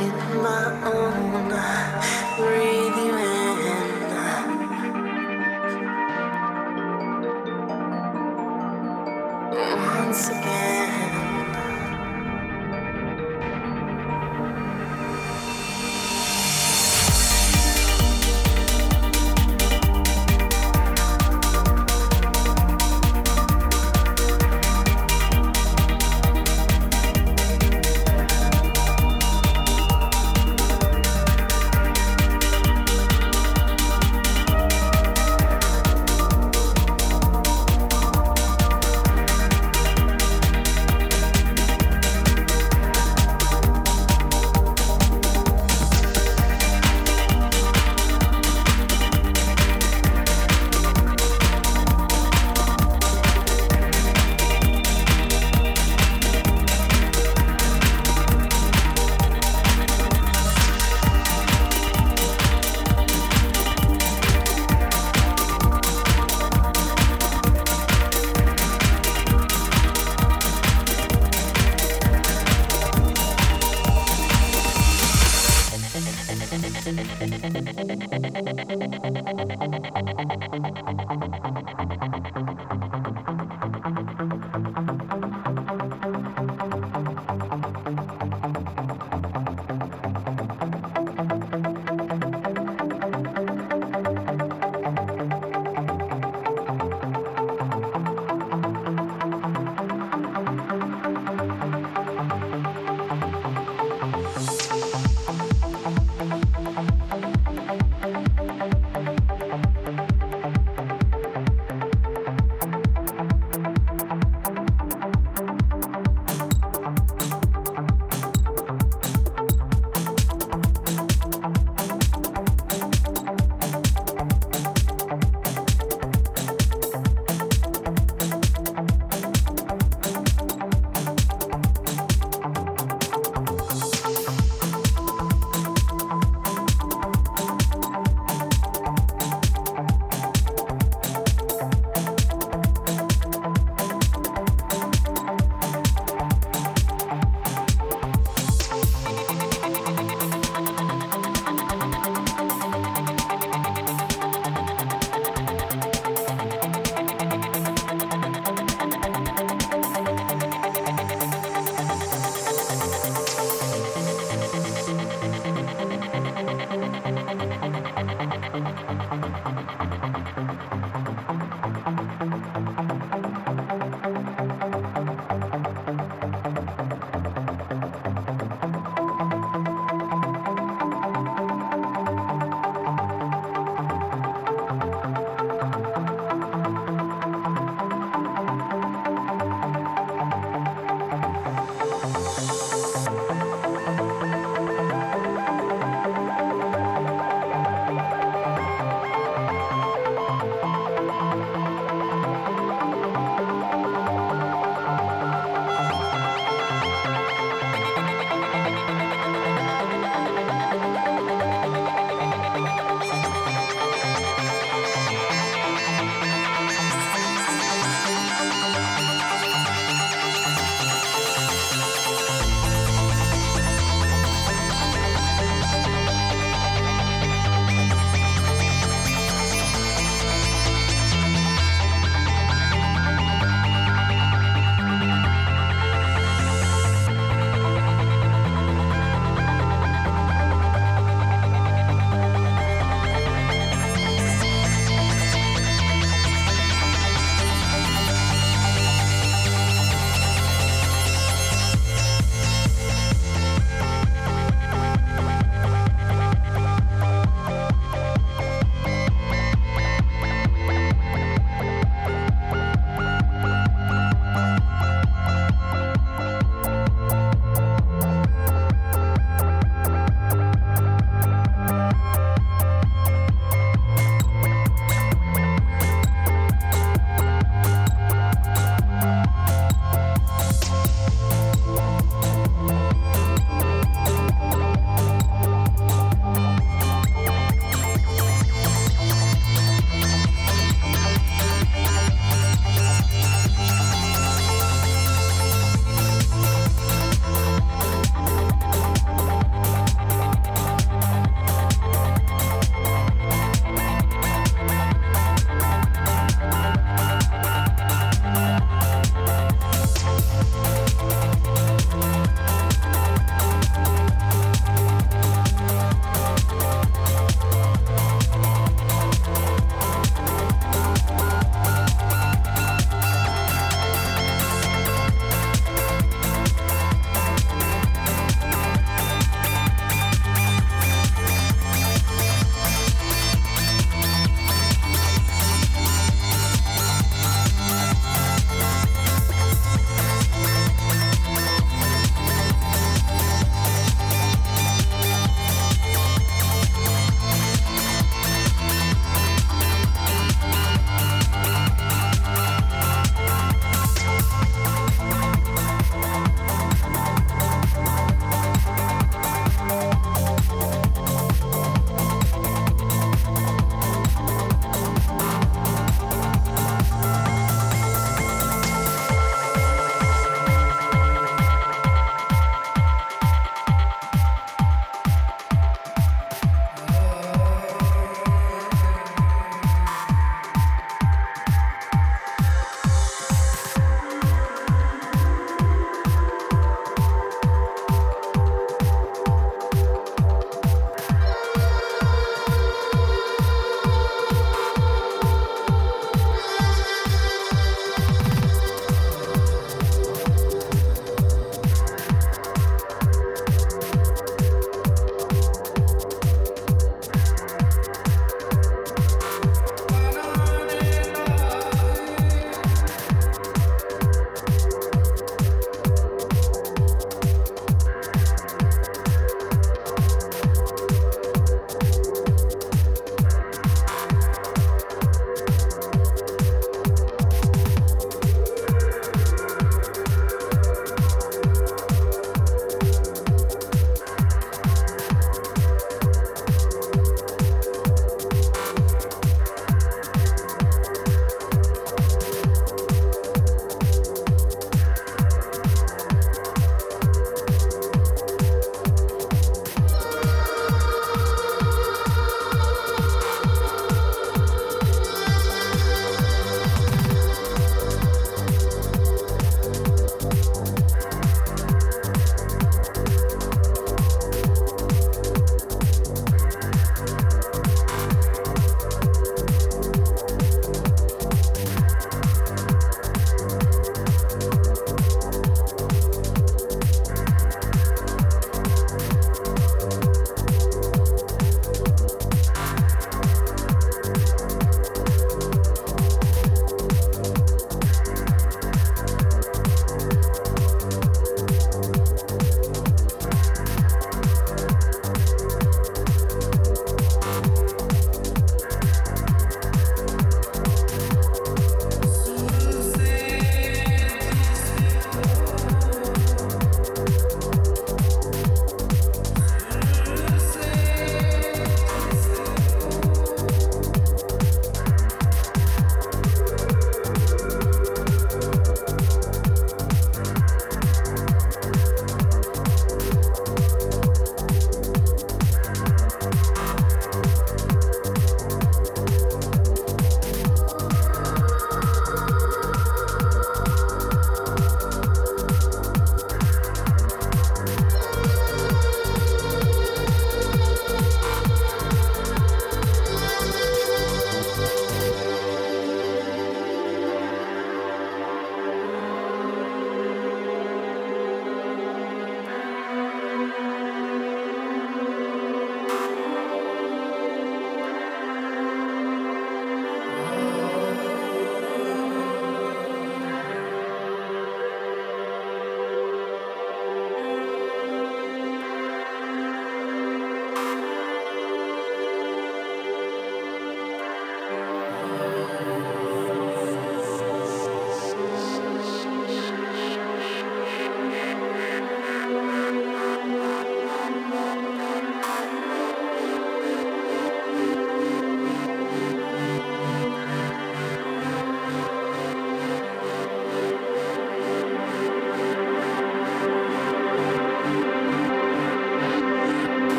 it my own.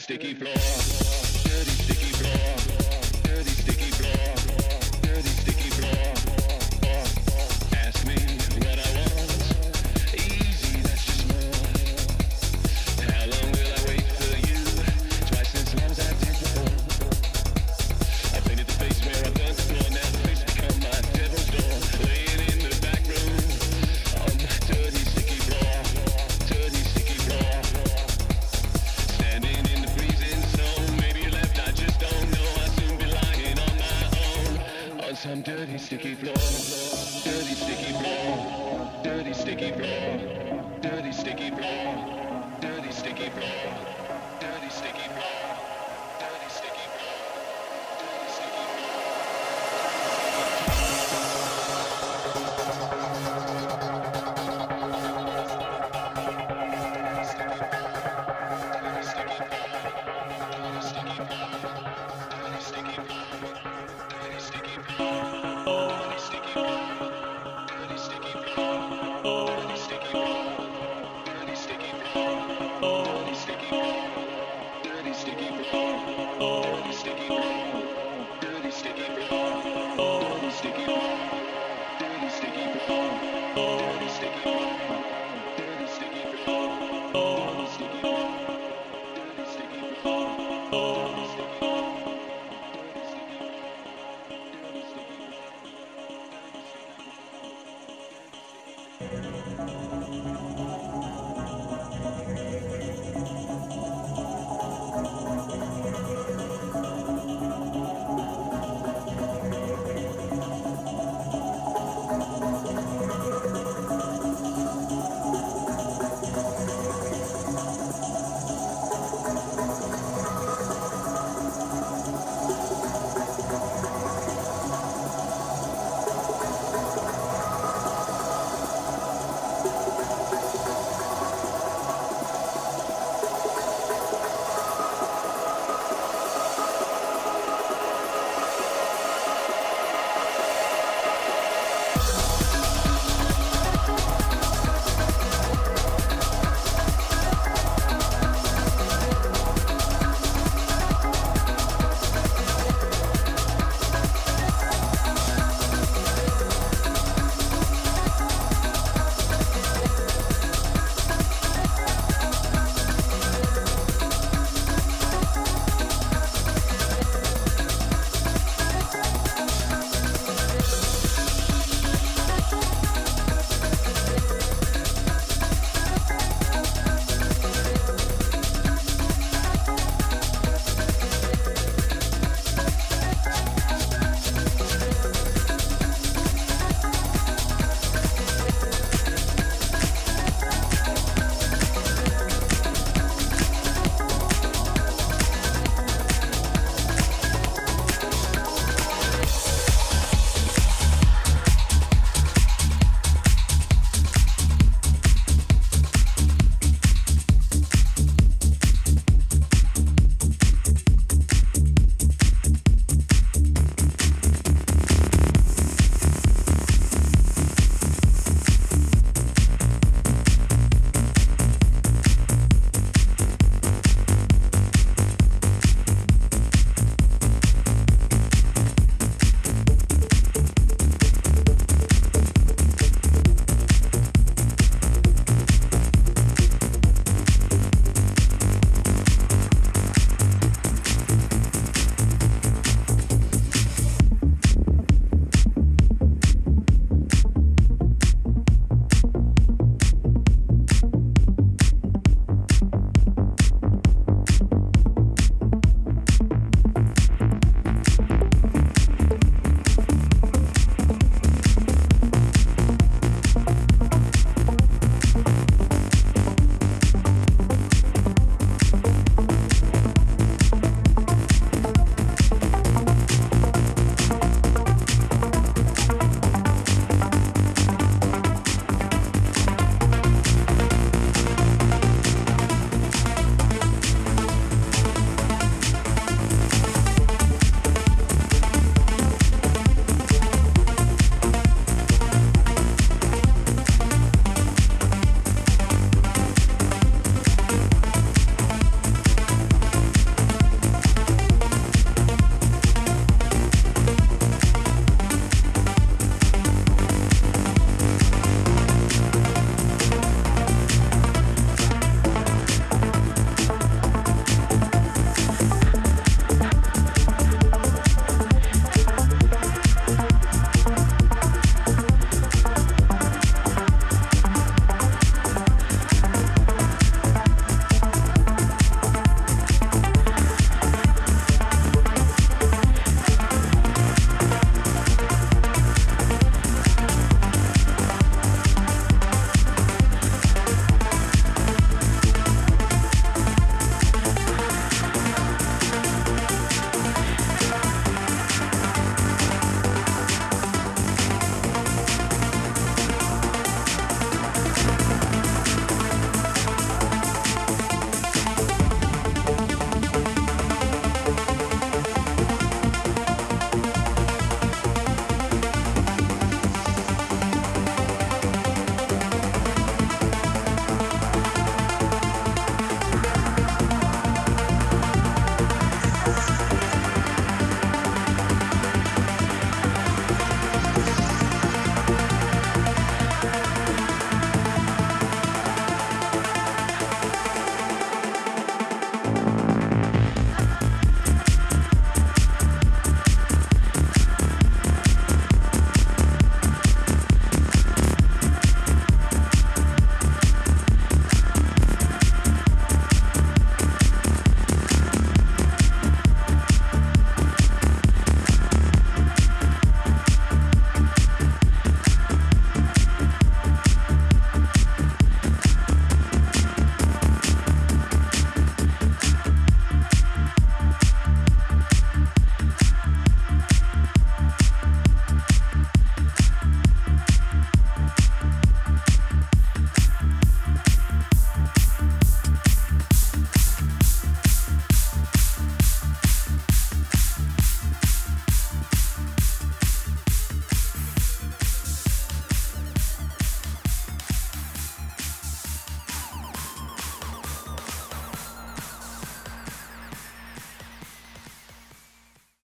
Sticky floor,